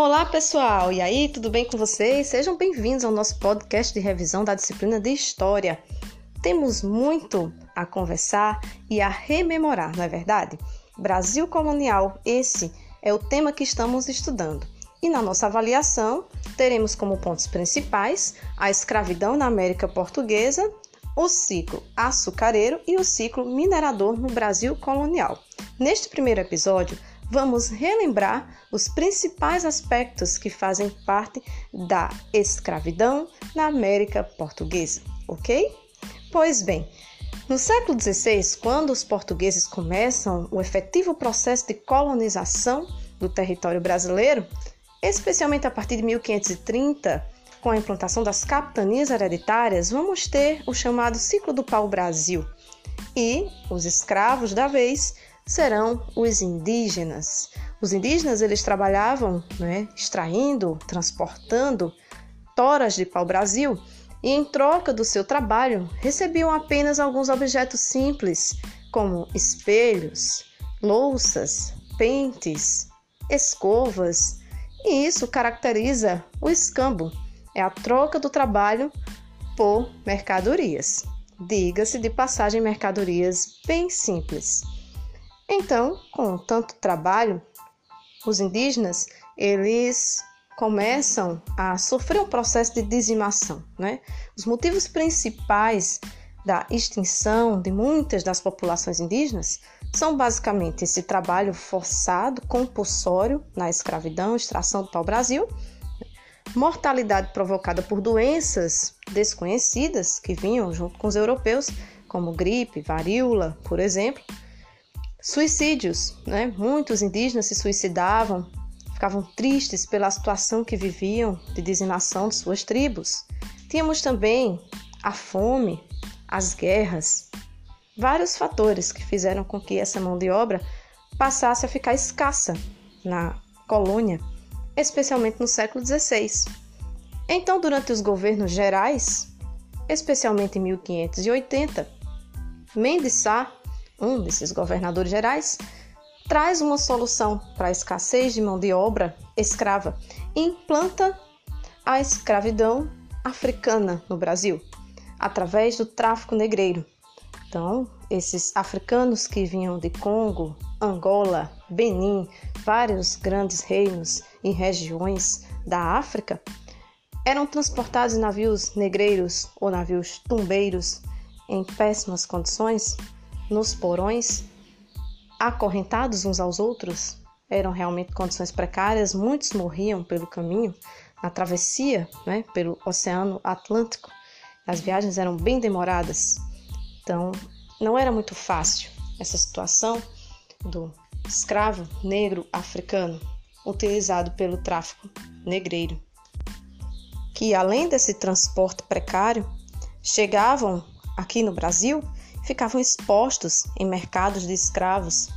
Olá, pessoal! E aí, tudo bem com vocês? Sejam bem-vindos ao nosso podcast de revisão da disciplina de História. Temos muito a conversar e a rememorar, não é verdade? Brasil colonial, esse é o tema que estamos estudando. E na nossa avaliação, teremos como pontos principais a escravidão na América Portuguesa, o ciclo açucareiro e o ciclo minerador no Brasil colonial. Neste primeiro episódio, vamos relembrar os principais aspectos que fazem parte da escravidão na América Portuguesa, ok? Pois bem, no século XVI, quando os portugueses começam o efetivo processo de colonização do território brasileiro, especialmente a partir de 1530, com a implantação das capitanias hereditárias, vamos ter o chamado ciclo do pau-brasil. E os escravos da vez serão os indígenas. Os indígenas eles trabalhavam, né, extraindo, transportando toras de pau-brasil e em troca do seu trabalho recebiam apenas alguns objetos simples, como espelhos, louças, pentes, escovas, e isso caracteriza o escambo. É a troca do trabalho por mercadorias. Diga-se de passagem mercadorias bem simples. Então, com tanto trabalho, os indígenas eles começam a sofrer um processo de dizimação. Né? Os motivos principais da extinção de muitas das populações indígenas são basicamente esse trabalho forçado, compulsório na escravidão, extração do pau-brasil, mortalidade provocada por doenças desconhecidas que vinham junto com os europeus, como gripe, varíola, por exemplo, Suicídios, né? Muitos indígenas se suicidavam, ficavam tristes pela situação que viviam de dizimação de suas tribos. Tínhamos também a fome, as guerras, vários fatores que fizeram com que essa mão de obra passasse a ficar escassa na colônia, especialmente no século XVI. Então, durante os governos gerais, especialmente em 1580, Mendes Sá um desses governadores gerais, traz uma solução para a escassez de mão de obra escrava e implanta a escravidão africana no Brasil, através do tráfico negreiro. Então, esses africanos que vinham de Congo, Angola, Benin, vários grandes reinos e regiões da África, eram transportados em navios negreiros ou navios tumbeiros em péssimas condições nos porões, acorrentados uns aos outros, eram realmente condições precárias, muitos morriam pelo caminho, na travessia né, pelo Oceano Atlântico. As viagens eram bem demoradas, então não era muito fácil essa situação do escravo negro africano utilizado pelo tráfico negreiro, que além desse transporte precário, chegavam aqui no Brasil ficavam expostos em mercados de escravos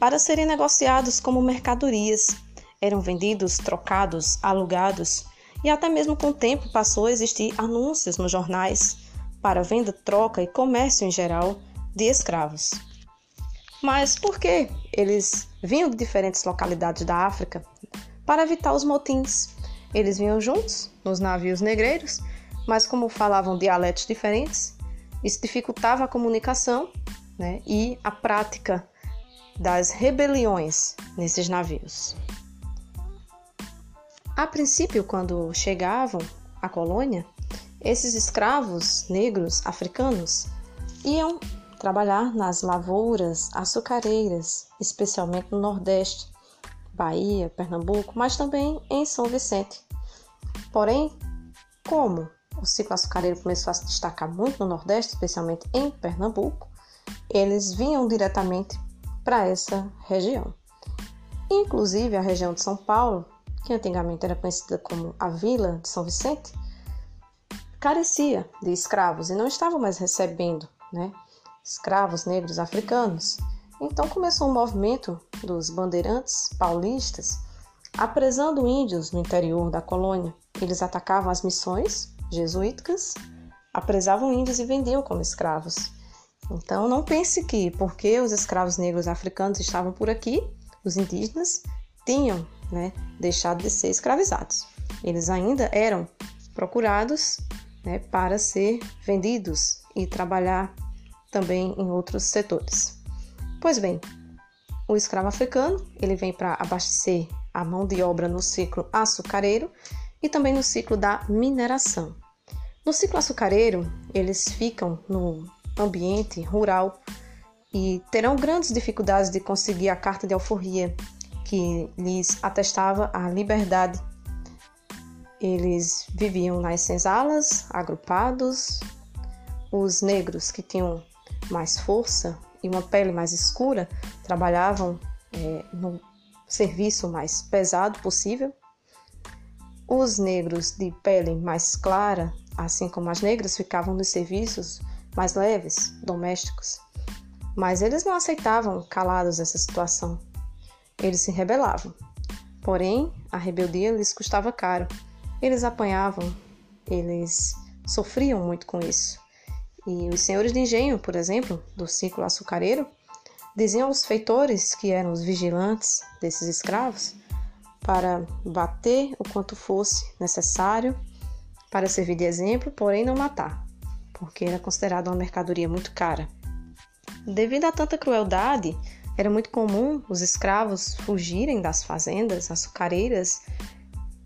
para serem negociados como mercadorias. Eram vendidos, trocados, alugados e até mesmo com o tempo passou a existir anúncios nos jornais para venda, troca e comércio em geral de escravos. Mas por que eles vinham de diferentes localidades da África? Para evitar os motins. Eles vinham juntos nos navios negreiros, mas como falavam dialetos diferentes, isso dificultava a comunicação né, e a prática das rebeliões nesses navios. A princípio, quando chegavam à colônia, esses escravos negros africanos iam trabalhar nas lavouras açucareiras, especialmente no Nordeste, Bahia, Pernambuco, mas também em São Vicente. Porém, como o ciclo açucareiro começou a se destacar muito no Nordeste, especialmente em Pernambuco, eles vinham diretamente para essa região. Inclusive a região de São Paulo, que antigamente era conhecida como a Vila de São Vicente, carecia de escravos e não estava mais recebendo né, escravos negros africanos. Então começou um movimento dos bandeirantes paulistas apresando índios no interior da colônia. Eles atacavam as missões jesuíticas apresavam índios e vendiam como escravos. Então não pense que porque os escravos negros africanos estavam por aqui, os indígenas tinham né, deixado de ser escravizados. Eles ainda eram procurados né, para ser vendidos e trabalhar também em outros setores. Pois bem, o escravo africano ele vem para abastecer a mão de obra no ciclo açucareiro e também no ciclo da mineração. No ciclo açucareiro, eles ficam no ambiente rural e terão grandes dificuldades de conseguir a carta de alforria que lhes atestava a liberdade. Eles viviam nas senzalas, agrupados. Os negros que tinham mais força e uma pele mais escura trabalhavam é, no serviço mais pesado possível. Os negros de pele mais clara, assim como as negras, ficavam nos serviços mais leves, domésticos. Mas eles não aceitavam calados essa situação. Eles se rebelavam. Porém, a rebeldia lhes custava caro. Eles apanhavam, eles sofriam muito com isso. E os senhores de engenho, por exemplo, do ciclo açucareiro, diziam aos feitores, que eram os vigilantes desses escravos, para bater o quanto fosse necessário para servir de exemplo, porém não matar, porque era considerado uma mercadoria muito cara. Devido a tanta crueldade, era muito comum os escravos fugirem das fazendas açucareiras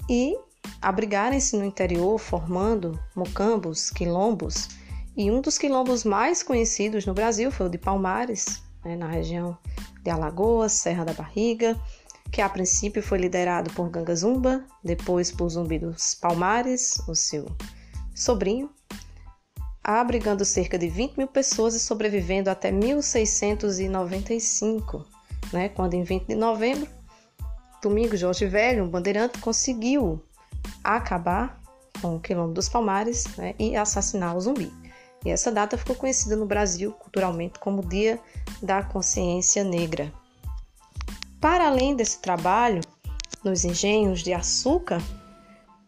e abrigarem-se no interior, formando mocambos, quilombos. E um dos quilombos mais conhecidos no Brasil foi o de Palmares, né, na região de Alagoas, Serra da Barriga, que a princípio foi liderado por Ganga Zumba, depois por Zumbi dos Palmares, o seu sobrinho, abrigando cerca de 20 mil pessoas e sobrevivendo até 1695, né, quando em 20 de novembro, Domingo Jorge Velho, um bandeirante, conseguiu acabar com o Quilombo dos Palmares né, e assassinar o zumbi. E essa data ficou conhecida no Brasil culturalmente como Dia da Consciência Negra. Para além desse trabalho nos engenhos de açúcar,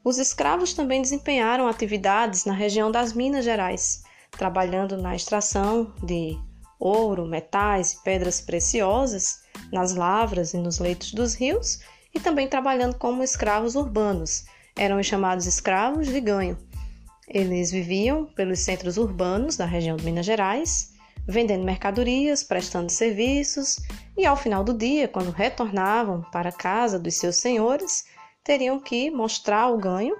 os escravos também desempenharam atividades na região das Minas Gerais, trabalhando na extração de ouro, metais e pedras preciosas nas lavras e nos leitos dos rios e também trabalhando como escravos urbanos. Eram chamados escravos de ganho. Eles viviam pelos centros urbanos da região de Minas Gerais, vendendo mercadorias, prestando serviços, e ao final do dia, quando retornavam para a casa dos seus senhores, teriam que mostrar o ganho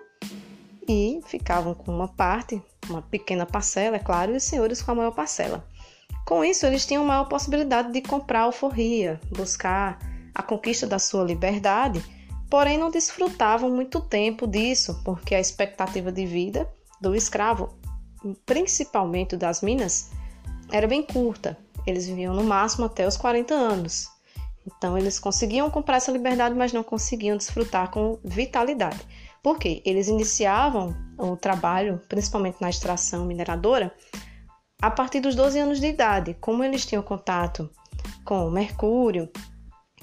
e ficavam com uma parte, uma pequena parcela, é claro, e os senhores com a maior parcela. Com isso, eles tinham maior possibilidade de comprar alforria, buscar a conquista da sua liberdade, porém não desfrutavam muito tempo disso, porque a expectativa de vida do escravo, principalmente das minas, era bem curta. Eles viviam no máximo até os 40 anos. Então, eles conseguiam comprar essa liberdade, mas não conseguiam desfrutar com vitalidade. Por quê? Eles iniciavam o trabalho, principalmente na extração mineradora, a partir dos 12 anos de idade. Como eles tinham contato com mercúrio,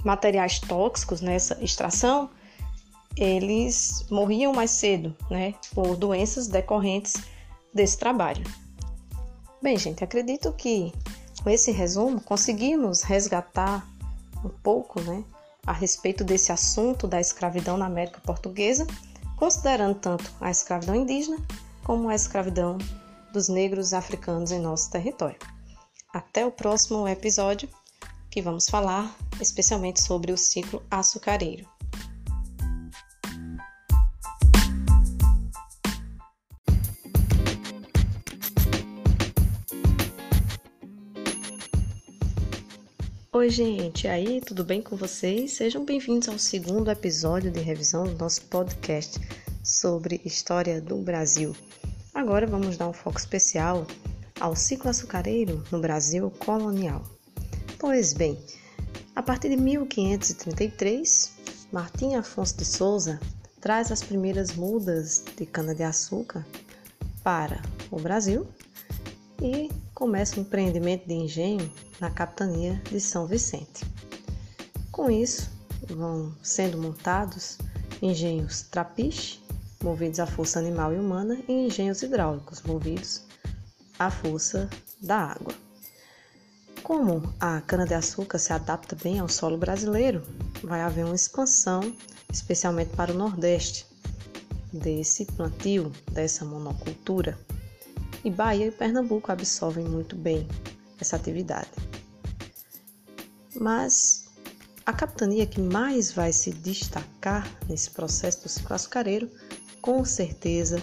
materiais tóxicos nessa extração, eles morriam mais cedo, né, por doenças decorrentes desse trabalho. Bem, gente, acredito que com esse resumo conseguimos resgatar um pouco né, a respeito desse assunto da escravidão na América Portuguesa, considerando tanto a escravidão indígena como a escravidão dos negros africanos em nosso território. Até o próximo episódio, que vamos falar especialmente sobre o ciclo açucareiro. Oi, gente, aí, tudo bem com vocês? Sejam bem-vindos ao segundo episódio de revisão do nosso podcast sobre história do Brasil. Agora vamos dar um foco especial ao ciclo açucareiro no Brasil colonial. Pois bem, a partir de 1533, Martim Afonso de Souza traz as primeiras mudas de cana-de-açúcar para o Brasil e começa o empreendimento de engenho na capitania de São Vicente. Com isso, vão sendo montados engenhos trapiche, movidos à força animal e humana, e engenhos hidráulicos, movidos à força da água. Como a cana-de-açúcar se adapta bem ao solo brasileiro, vai haver uma expansão, especialmente para o Nordeste, desse plantio, dessa monocultura. E Bahia e Pernambuco absorvem muito bem essa atividade. Mas a capitania que mais vai se destacar nesse processo do ciclo açucareiro, com certeza,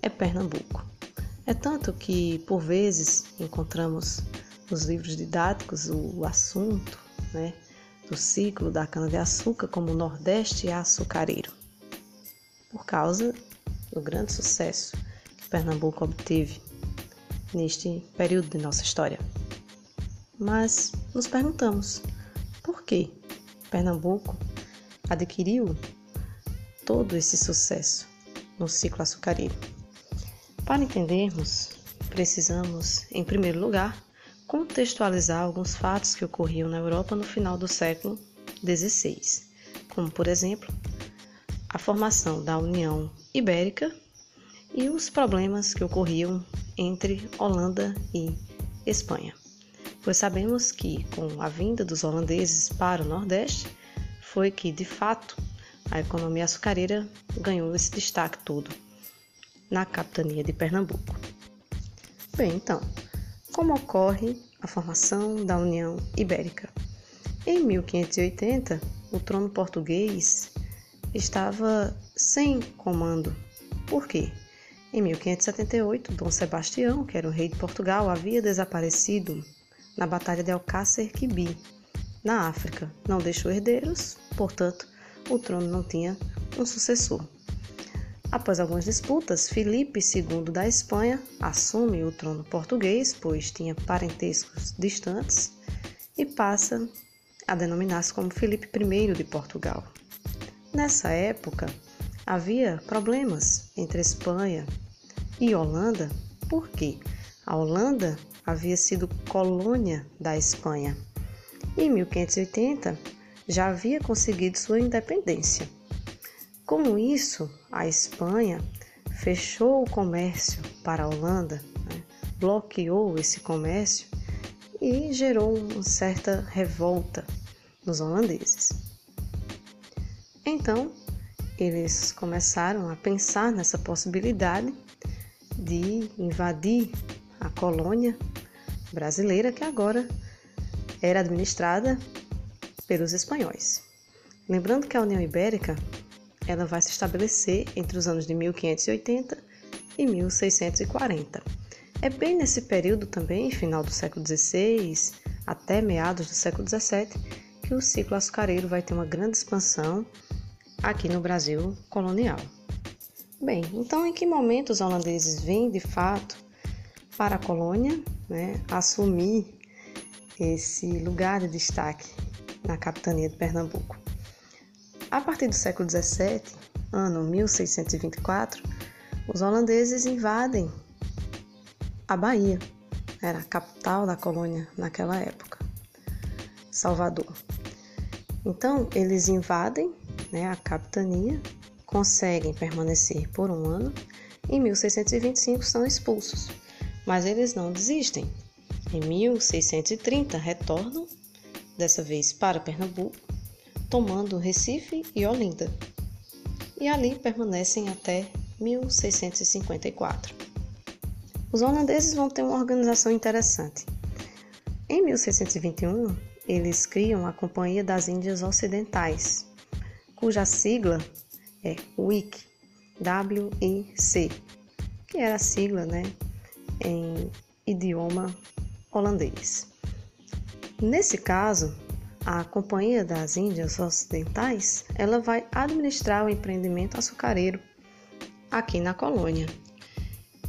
é Pernambuco. É tanto que, por vezes, encontramos nos livros didáticos o assunto né, do ciclo da cana-de-açúcar como Nordeste açucareiro, por causa do grande sucesso Pernambuco obteve neste período de nossa história. Mas nos perguntamos por que Pernambuco adquiriu todo esse sucesso no ciclo açucareiro. Para entendermos, precisamos, em primeiro lugar, contextualizar alguns fatos que ocorriam na Europa no final do século XVI, como, por exemplo, a formação da União Ibérica e os problemas que ocorriam entre Holanda e Espanha. Pois sabemos que, com a vinda dos holandeses para o Nordeste, foi que, de fato, a economia açucareira ganhou esse destaque todo na capitania de Pernambuco. Bem, então, como ocorre a formação da União Ibérica? Em 1580, o trono português estava sem comando. Por quê? Em 1578, Dom Sebastião, que era o rei de Portugal, havia desaparecido na Batalha de Alcácer Quibir, na África. Não deixou herdeiros, portanto, o trono não tinha um sucessor. Após algumas disputas, Filipe II da Espanha assume o trono português, pois tinha parentescos distantes, e passa a denominar-se como Filipe I de Portugal. Nessa época, havia problemas entre Espanha e Holanda, porque a Holanda havia sido colônia da Espanha. Em 1580, já havia conseguido sua independência. Com isso, a Espanha fechou o comércio para a Holanda, né? bloqueou esse comércio e gerou uma certa revolta nos holandeses. Então, eles começaram a pensar nessa possibilidade de invadir a colônia brasileira que agora era administrada pelos espanhóis. Lembrando que a União Ibérica ela vai se estabelecer entre os anos de 1580 e 1640. É bem nesse período também, final do século XVI até meados do século XVII, que o ciclo açucareiro vai ter uma grande expansão aqui no Brasil colonial. Bem, então em que momento os holandeses vêm de fato para a colônia né, assumir esse lugar de destaque na capitania de Pernambuco? A partir do século XVII, ano 1624, os holandeses invadem a Bahia, era a capital da colônia naquela época, Salvador. Então, eles invadem né, a capitania, conseguem permanecer por um ano, em 1625 são expulsos, mas eles não desistem. Em 1630 retornam, dessa vez para Pernambuco, tomando Recife e Olinda, e ali permanecem até 1654. Os holandeses vão ter uma organização interessante. Em 1621, eles criam a Companhia das Índias Ocidentais, cuja sigla é WIC, W-I-C, que era a sigla né, em idioma holandês. Nesse caso, a Companhia das Índias Ocidentais, ela vai administrar o empreendimento açucareiro aqui na colônia.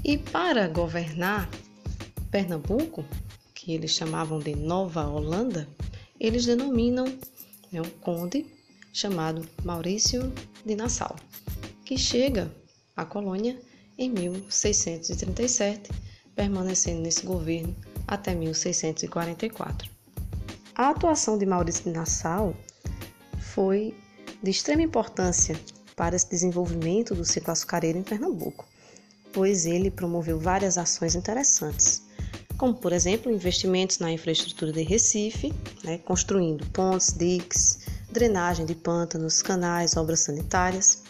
E para governar Pernambuco, que eles chamavam de Nova Holanda, eles denominam né, um conde chamado Maurício de Nassau, que chega à colônia em 1637, permanecendo nesse governo até 1644. A atuação de Maurício de Nassau foi de extrema importância para esse desenvolvimento do ciclo açucareiro em Pernambuco, pois ele promoveu várias ações interessantes, como por exemplo investimentos na infraestrutura de Recife, né, construindo pontes, diques, drenagem de pântanos, canais, obras sanitárias.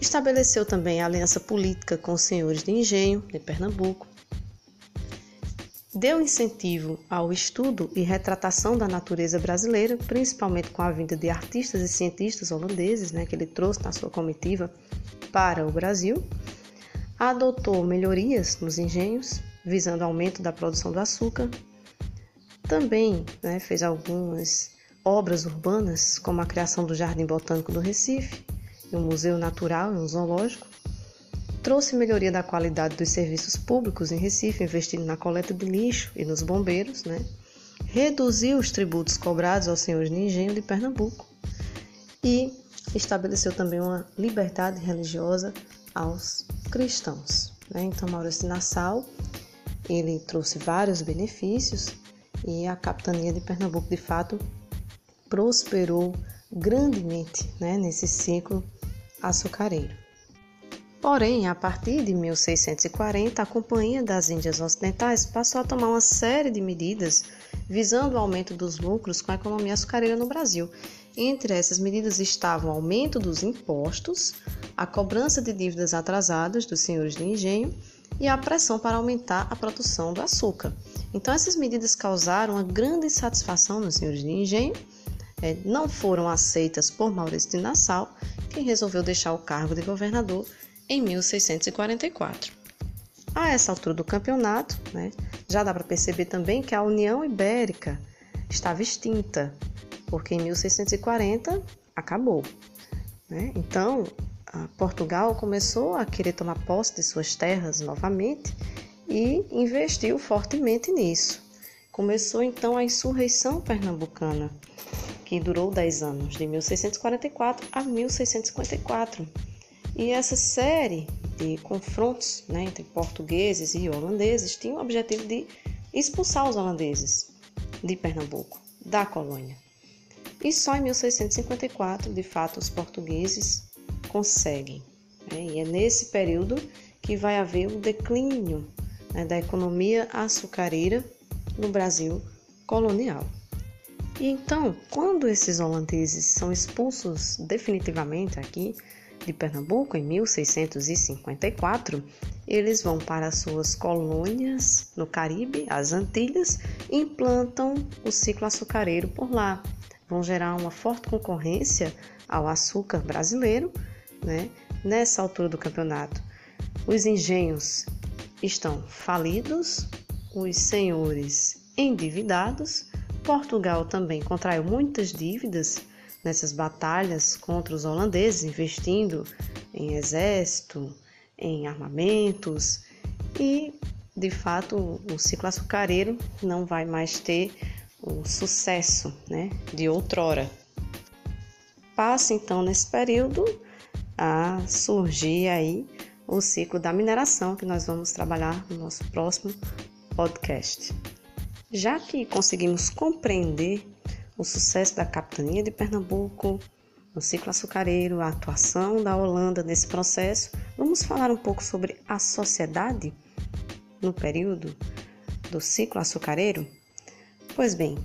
Estabeleceu também a aliança política com os senhores de engenho de Pernambuco. Deu incentivo ao estudo e retratação da natureza brasileira, principalmente com a vinda de artistas e cientistas holandeses, né, que ele trouxe na sua comitiva para o Brasil. Adotou melhorias nos engenhos, visando aumento da produção do açúcar. Também né, fez algumas obras urbanas, como a criação do Jardim Botânico do Recife, um museu natural e um zoológico. Trouxe melhoria da qualidade dos serviços públicos em Recife, investindo na coleta de lixo e nos bombeiros. Né? Reduziu os tributos cobrados aos senhores de engenho de Pernambuco e estabeleceu também uma liberdade religiosa aos cristãos. Né? Então, Maurício de Nassau ele trouxe vários benefícios e a capitania de Pernambuco, de fato, prosperou grandemente né, nesse ciclo açucareiro. Porém, a partir de 1640, a Companhia das Índias Ocidentais passou a tomar uma série de medidas visando o aumento dos lucros com a economia açucareira no Brasil. Entre essas medidas estavam o aumento dos impostos, a cobrança de dívidas atrasadas dos senhores de engenho e a pressão para aumentar a produção do açúcar. Então, essas medidas causaram uma grande insatisfação nos senhores de engenho, é, não foram aceitas por Maurício de Nassau, que resolveu deixar o cargo de governador em 1644. A essa altura do campeonato, né, já dá para perceber também que a União Ibérica estava extinta, porque em 1640 acabou. Né? Então, Portugal começou a querer tomar posse de suas terras novamente e investiu fortemente nisso. Começou então a insurreição pernambucana, que durou 10 anos, de 1644 a 1654. E essa série de confrontos né, entre portugueses e holandeses tinha o objetivo de expulsar os holandeses de Pernambuco, da colônia. E só em 1654, de fato, os portugueses conseguem. Né? E é nesse período que vai haver o declínio né, da economia açucareira no Brasil colonial. E então, quando esses holandeses são expulsos definitivamente aqui de Pernambuco em 1654, eles vão para suas colônias no Caribe, as Antilhas, e implantam o ciclo açucareiro por lá. Vão gerar uma forte concorrência ao açúcar brasileiro né? Nessa altura do campeonato, os engenhos estão falidos, os senhores endividados. Portugal também contraiu muitas dívidas nessas batalhas contra os holandeses, investindo em exército, em armamentos e, de fato, o ciclo açucareiro não vai mais ter o sucesso né, de outrora. Passa então nesse período a surgir aí o ciclo da mineração que nós vamos trabalhar no nosso próximo podcast. Já que conseguimos compreender o sucesso da capitania de Pernambuco no ciclo açucareiro, a atuação da Holanda nesse processo, vamos falar um pouco sobre a sociedade no período do ciclo açucareiro? Pois bem,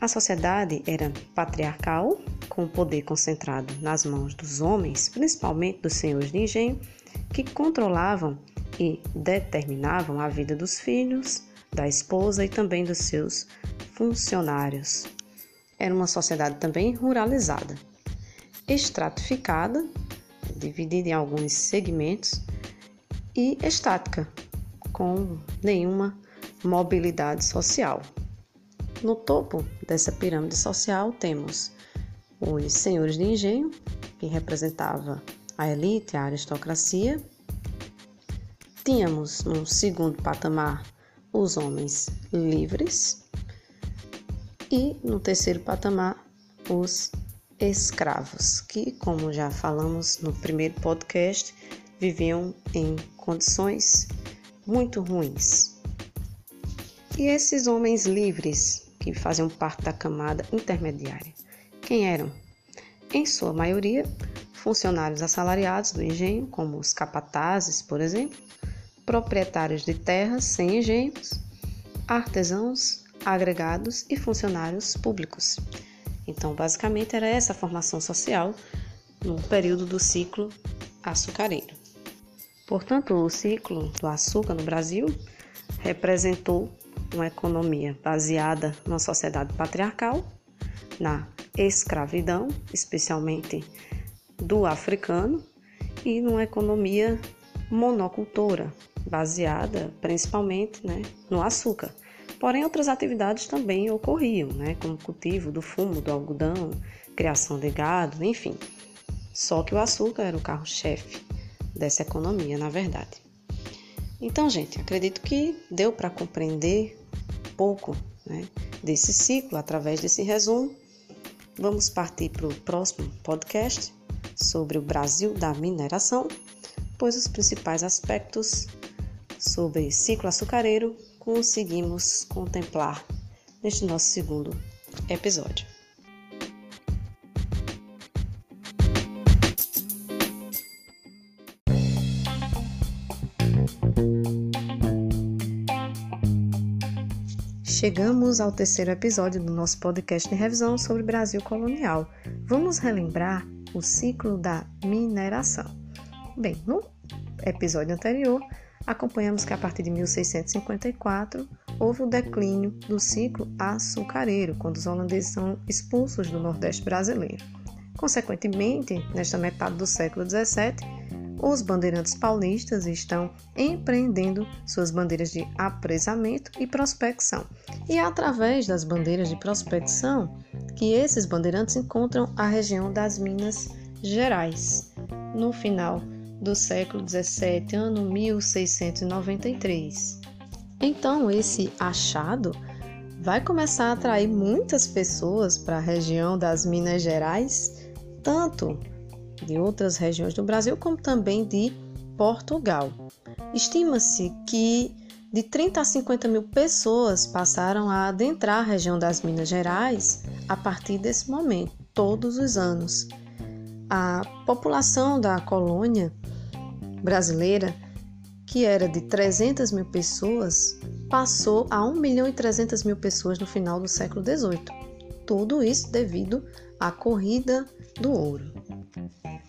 a sociedade era patriarcal, com o poder concentrado nas mãos dos homens, principalmente dos senhores de engenho, que controlavam e determinavam a vida dos filhos, da esposa e também dos seus funcionários. Era uma sociedade também ruralizada, estratificada, dividida em alguns segmentos, e estática, com nenhuma mobilidade social. No topo dessa pirâmide social temos os senhores de engenho, que representava a elite, a aristocracia. Tínhamos no segundo patamar os homens livres e no terceiro patamar os escravos, que, como já falamos no primeiro podcast, viviam em condições muito ruins. E esses homens livres que faziam parte da camada intermediária. Quem eram? Em sua maioria, funcionários assalariados do engenho, como os capatazes, por exemplo, proprietários de terras sem engenhos, artesãos, agregados e funcionários públicos. Então, basicamente, era essa a formação social no período do ciclo açucareiro. Portanto, o ciclo do açúcar no Brasil representou uma economia baseada numa sociedade patriarcal, na escravidão, especialmente do africano, e numa economia monocultora, baseada principalmente né, no açúcar. Porém, outras atividades também ocorriam, né, como cultivo do fumo, do algodão, criação de gado, enfim. Só que o açúcar era o carro-chefe dessa economia, na verdade. Então, gente, acredito que deu para compreender pouco né, desse ciclo através desse resumo. Vamos partir para o próximo podcast sobre o Brasil da mineração, pois os principais aspectos sobre ciclo açucareiro conseguimos contemplar neste nosso segundo episódio. Chegamos ao terceiro episódio do nosso podcast de revisão sobre Brasil colonial. Vamos relembrar o ciclo da mineração. Bem, no episódio anterior, acompanhamos que a partir de 1654 houve o declínio do ciclo açucareiro, quando os holandeses são expulsos do Nordeste brasileiro. Consequentemente, nesta metade do século XVII, os bandeirantes paulistas estão empreendendo suas bandeiras de apresamento e prospecção. E é através das bandeiras de prospecção que esses bandeirantes encontram a região das Minas Gerais, no final do século 17, ano 1693. Então, esse achado vai começar a atrair muitas pessoas para a região das Minas Gerais, tanto de outras regiões do Brasil, como também de Portugal. Estima-se que de 30 a 50 mil pessoas passaram a adentrar a região das Minas Gerais a partir desse momento, todos os anos. A população da colônia brasileira, que era de 300 mil pessoas, passou a 1 milhão e 300 mil pessoas no final do século XVIII. Tudo isso devido à corrida do ouro.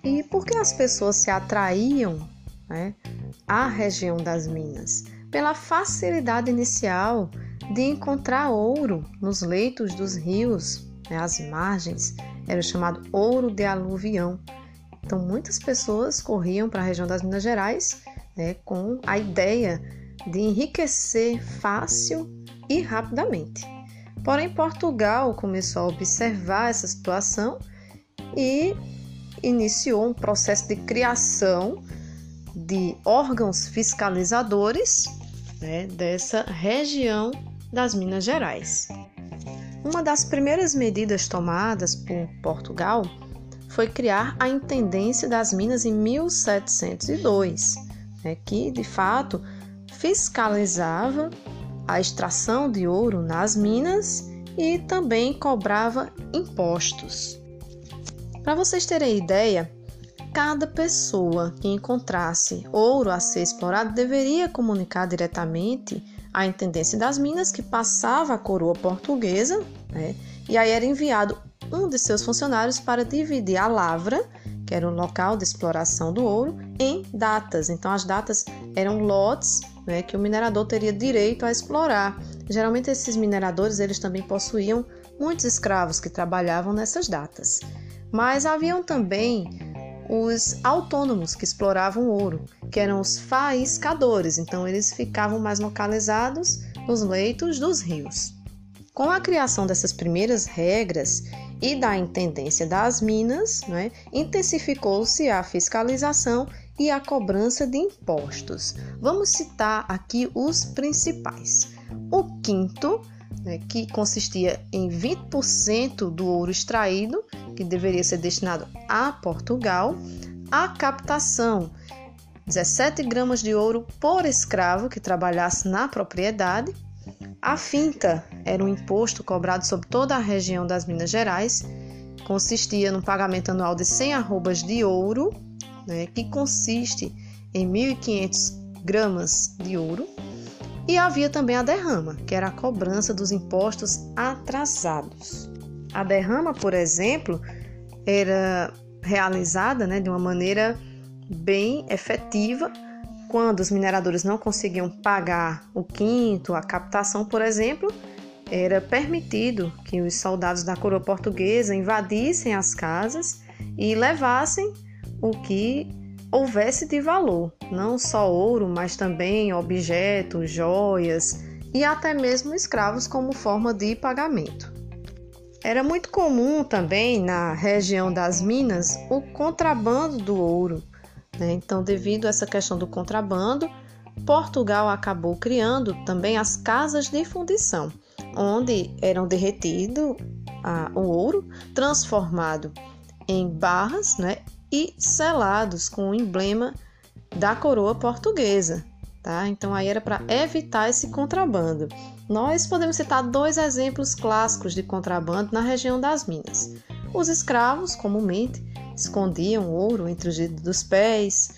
E por que as pessoas se atraíam né, à região das minas? Pela facilidade inicial de encontrar ouro nos leitos dos rios, né, as margens, era chamado ouro de aluvião. Então, muitas pessoas corriam para a região das Minas Gerais né, com a ideia de enriquecer fácil e rapidamente. Porém, Portugal começou a observar essa situação e iniciou um processo de criação de órgãos fiscalizadores né, dessa região das Minas Gerais. Uma das primeiras medidas tomadas por Portugal foi criar a Intendência das Minas em 1702, né, que de fato fiscalizava a extração de ouro nas minas e também cobrava impostos. Para vocês terem ideia, cada pessoa que encontrasse ouro a ser explorado deveria comunicar diretamente à Intendência das Minas que passava a coroa portuguesa, né? e aí era enviado um de seus funcionários para dividir a lavra, que era o local de exploração do ouro, em datas. Então, as datas eram lotes né, que o minerador teria direito a explorar. Geralmente, esses mineradores eles também possuíam muitos escravos que trabalhavam nessas datas. Mas haviam também os autônomos que exploravam ouro, que eram os faiscadores, então eles ficavam mais localizados nos leitos dos rios. Com a criação dessas primeiras regras e da intendência das minas, né, intensificou-se a fiscalização e a cobrança de impostos. Vamos citar aqui os principais. O quinto né, que consistia em 20% do ouro extraído, que deveria ser destinado a Portugal, a captação 17 gramas de ouro por escravo que trabalhasse na propriedade. A finta era um imposto cobrado sobre toda a região das Minas Gerais, consistia no pagamento anual de 100 arrobas de ouro, né, que consiste em 1.500 gramas de ouro. E havia também a derrama, que era a cobrança dos impostos atrasados. A derrama, por exemplo, era realizada né, de uma maneira bem efetiva. Quando os mineradores não conseguiam pagar o quinto, a captação, por exemplo, era permitido que os soldados da coroa portuguesa invadissem as casas e levassem o que houvesse de valor, não só ouro, mas também objetos, joias e até mesmo escravos como forma de pagamento. Era muito comum também na região das Minas o contrabando do ouro. Né? Então, devido a essa questão do contrabando, Portugal acabou criando também as casas de fundição, onde eram derretido a, o ouro, transformado em barras né, e selados com o emblema da coroa portuguesa. Tá? Então aí era para evitar esse contrabando. Nós podemos citar dois exemplos clássicos de contrabando na região das Minas. Os escravos, comumente, escondiam ouro entre os dedos dos pés,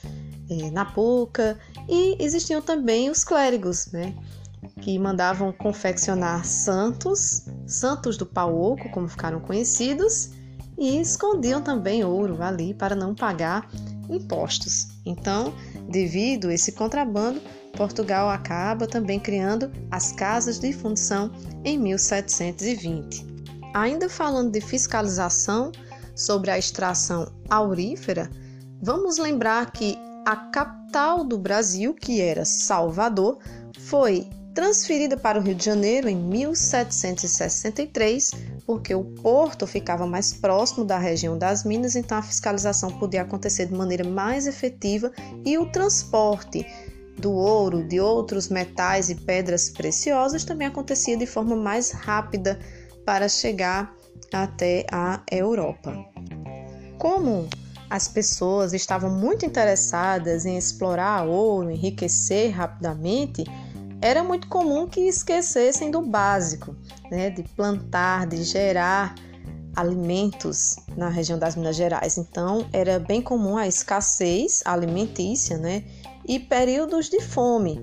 eh, na boca, e existiam também os clérigos, né? Que mandavam confeccionar santos, santos do pau oco, como ficaram conhecidos, e escondiam também ouro ali para não pagar impostos. Então, devido a esse contrabando, Portugal acaba também criando as casas de fundição em 1720. Ainda falando de fiscalização sobre a extração aurífera, vamos lembrar que a capital do Brasil, que era Salvador, foi transferida para o Rio de Janeiro em 1763, porque o porto ficava mais próximo da região das minas, então a fiscalização podia acontecer de maneira mais efetiva e o transporte do ouro, de outros metais e pedras preciosas também acontecia de forma mais rápida para chegar até a Europa. Como as pessoas estavam muito interessadas em explorar ouro, enriquecer rapidamente, era muito comum que esquecessem do básico, né, de plantar, de gerar alimentos na região das Minas Gerais. Então, era bem comum a escassez alimentícia, né, e períodos de fome.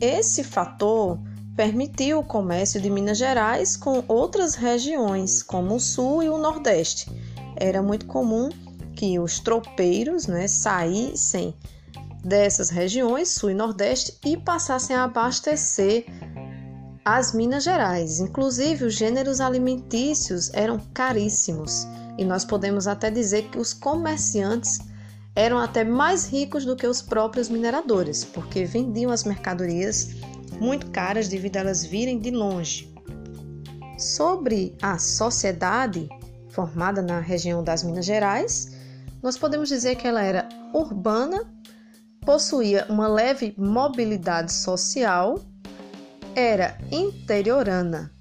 Esse fator permitiu o comércio de Minas Gerais com outras regiões, como o Sul e o Nordeste. Era muito comum que os tropeiros né, saíssem dessas regiões, Sul e Nordeste, e passassem a abastecer as Minas Gerais. Inclusive, os gêneros alimentícios eram caríssimos e nós podemos até dizer que os comerciantes eram até mais ricos do que os próprios mineradores, porque vendiam as mercadorias muito caras devido a elas virem de longe. Sobre a sociedade formada na região das Minas Gerais, nós podemos dizer que ela era urbana possuía uma leve mobilidade social, era interiorana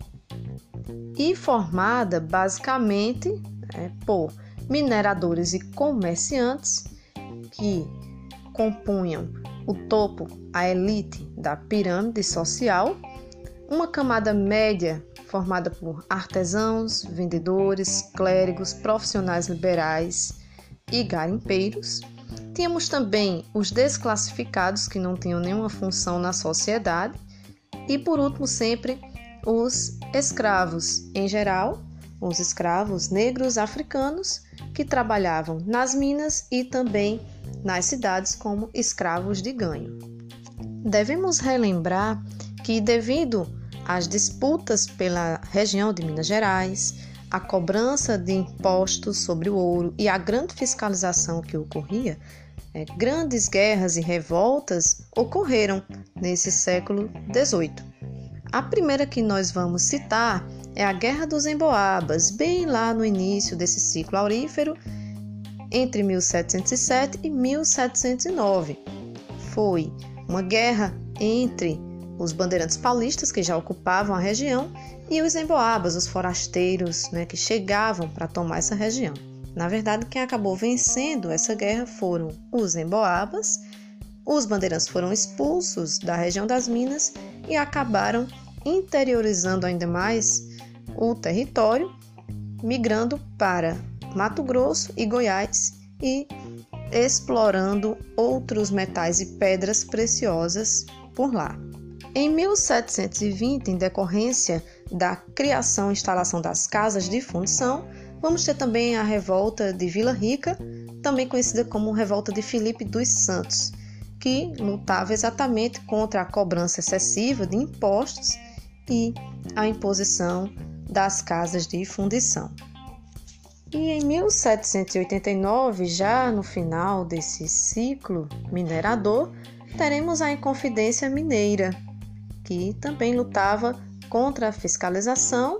e formada basicamente né, por mineradores e comerciantes que compunham o topo, a elite da pirâmide social, uma camada média formada por artesãos, vendedores, clérigos, profissionais liberais e garimpeiros Tínhamos também os desclassificados, que não tinham nenhuma função na sociedade. E por último, sempre os escravos em geral, os escravos negros africanos que trabalhavam nas minas e também nas cidades como escravos de ganho. Devemos relembrar que, devido às disputas pela região de Minas Gerais, a cobrança de impostos sobre o ouro e a grande fiscalização que ocorria, é, grandes guerras e revoltas ocorreram nesse século XVIII. A primeira que nós vamos citar é a Guerra dos Emboabas, bem lá no início desse ciclo aurífero, entre 1707 e 1709. Foi uma guerra entre os bandeirantes paulistas que já ocupavam a região e os emboabas, os forasteiros né, que chegavam para tomar essa região. Na verdade, quem acabou vencendo essa guerra foram os emboabas. Os bandeirantes foram expulsos da região das Minas e acabaram interiorizando ainda mais o território, migrando para Mato Grosso e Goiás e explorando outros metais e pedras preciosas por lá. Em 1720, em decorrência da criação e instalação das casas de fundição, vamos ter também a revolta de Vila Rica, também conhecida como Revolta de Filipe dos Santos, que lutava exatamente contra a cobrança excessiva de impostos e a imposição das casas de fundição. E em 1789, já no final desse ciclo minerador, teremos a Inconfidência Mineira, que também lutava contra a fiscalização,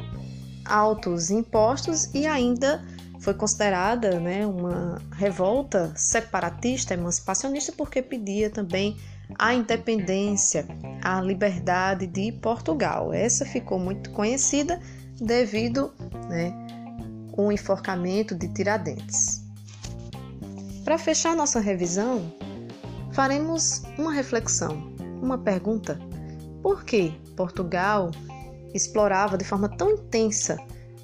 altos impostos e ainda foi considerada né, uma revolta separatista, emancipacionista, porque pedia também a independência, a liberdade de Portugal. Essa ficou muito conhecida devido né, ao enforcamento de Tiradentes. Para fechar nossa revisão, faremos uma reflexão, uma pergunta por que Portugal explorava de forma tão intensa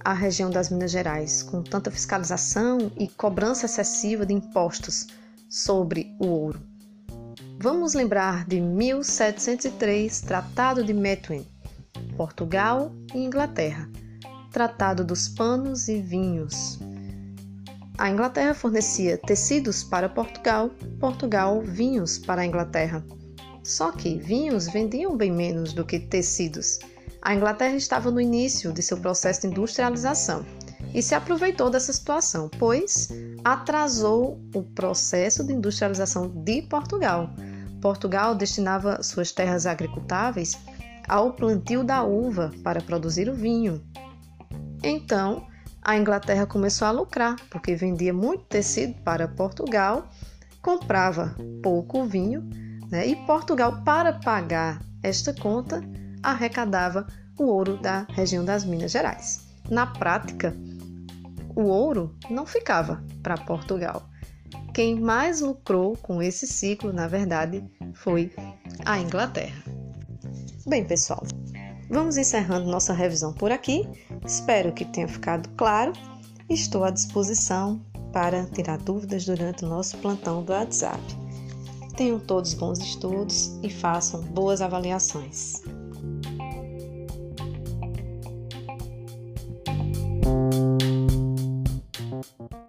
a região das Minas Gerais, com tanta fiscalização e cobrança excessiva de impostos sobre o ouro? Vamos lembrar de 1703, Tratado de Methuen, Portugal e Inglaterra, Tratado dos Panos e Vinhos. A Inglaterra fornecia tecidos para Portugal, Portugal vinhos para a Inglaterra. Só que vinhos vendiam bem menos do que tecidos. A Inglaterra estava no início de seu processo de industrialização e se aproveitou dessa situação, pois atrasou o processo de industrialização de Portugal. Portugal destinava suas terras agricultáveis ao plantio da uva para produzir o vinho. Então, a Inglaterra começou a lucrar, porque vendia muito tecido para Portugal, comprava pouco vinho né? E Portugal, para pagar esta conta, arrecadava o ouro da região das Minas Gerais. Na prática, o ouro não ficava para Portugal. Quem mais lucrou com esse ciclo, na verdade, foi a Inglaterra. Bem, pessoal, vamos encerrando nossa revisão por aqui. Espero que tenha ficado claro. Estou à disposição para tirar dúvidas durante o nosso plantão do WhatsApp. Tenham todos bons estudos e façam boas avaliações.